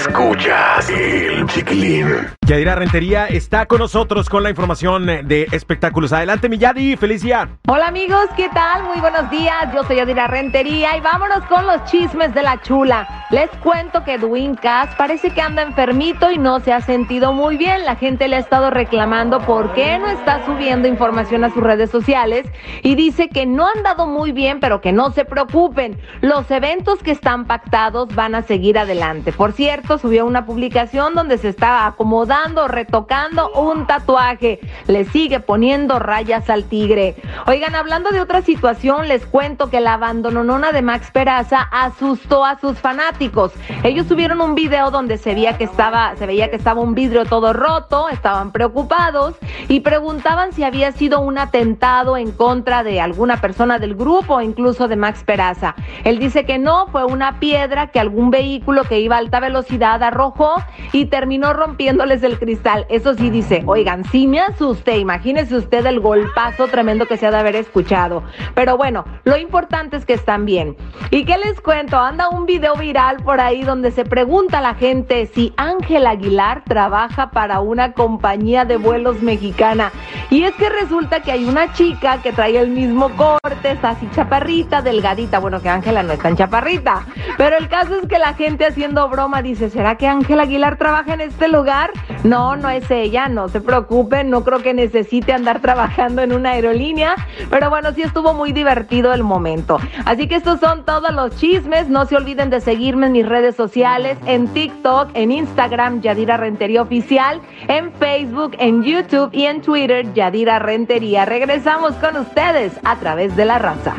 Escuchas el chiquilín. Yadira Rentería está con nosotros con la información de espectáculos. Adelante, mi Yadi, feliz día. Hola amigos, ¿qué tal? Muy buenos días, yo soy Yadira Rentería y vámonos con los chismes de la chula. Les cuento que Edwin Cass parece que anda enfermito y no se ha sentido muy bien. La gente le ha estado reclamando por qué no está subiendo información a sus redes sociales y dice que no han dado muy bien, pero que no se preocupen. Los eventos que están pactados van a seguir adelante. Por cierto, subió una publicación donde se está acomodando, retocando un tatuaje. Le sigue poniendo rayas al tigre. Oigan, hablando de otra situación, les cuento que la abandononona de Max Peraza asustó a sus fanáticos. Ellos subieron un video donde se veía que estaba, se veía que estaba un vidrio todo roto, estaban preocupados y preguntaban si había sido un atentado en contra de alguna persona del grupo, incluso de Max Peraza. Él dice que no, fue una piedra que algún vehículo que iba a alta velocidad arrojó y terminó rompiéndoles el cristal. Eso sí dice, oigan, sí me asusté, imagínese usted el golpazo tremendo que se ha de haber escuchado. Pero bueno, lo importante es que están bien. ¿Y qué les cuento? Anda un video viral por ahí donde se pregunta a la gente si Ángel Aguilar trabaja para una compañía de vuelos mexicana. Y es que resulta que hay una chica que trae el mismo corte, está así chaparrita, delgadita. Bueno, que Ángela no es tan chaparrita. Pero el caso es que la gente haciendo broma dice, ¿será que Ángel Aguilar trabaja en este lugar? No, no es ella, no se preocupen, no creo que necesite andar trabajando en una aerolínea. Pero bueno, sí estuvo muy divertido el momento. Así que estos son todos los chismes. No se olviden de seguirme en mis redes sociales, en TikTok, en Instagram, Yadira Rentería Oficial, en Facebook, en YouTube y en Twitter, Yadira Rentería. Regresamos con ustedes a través de la raza.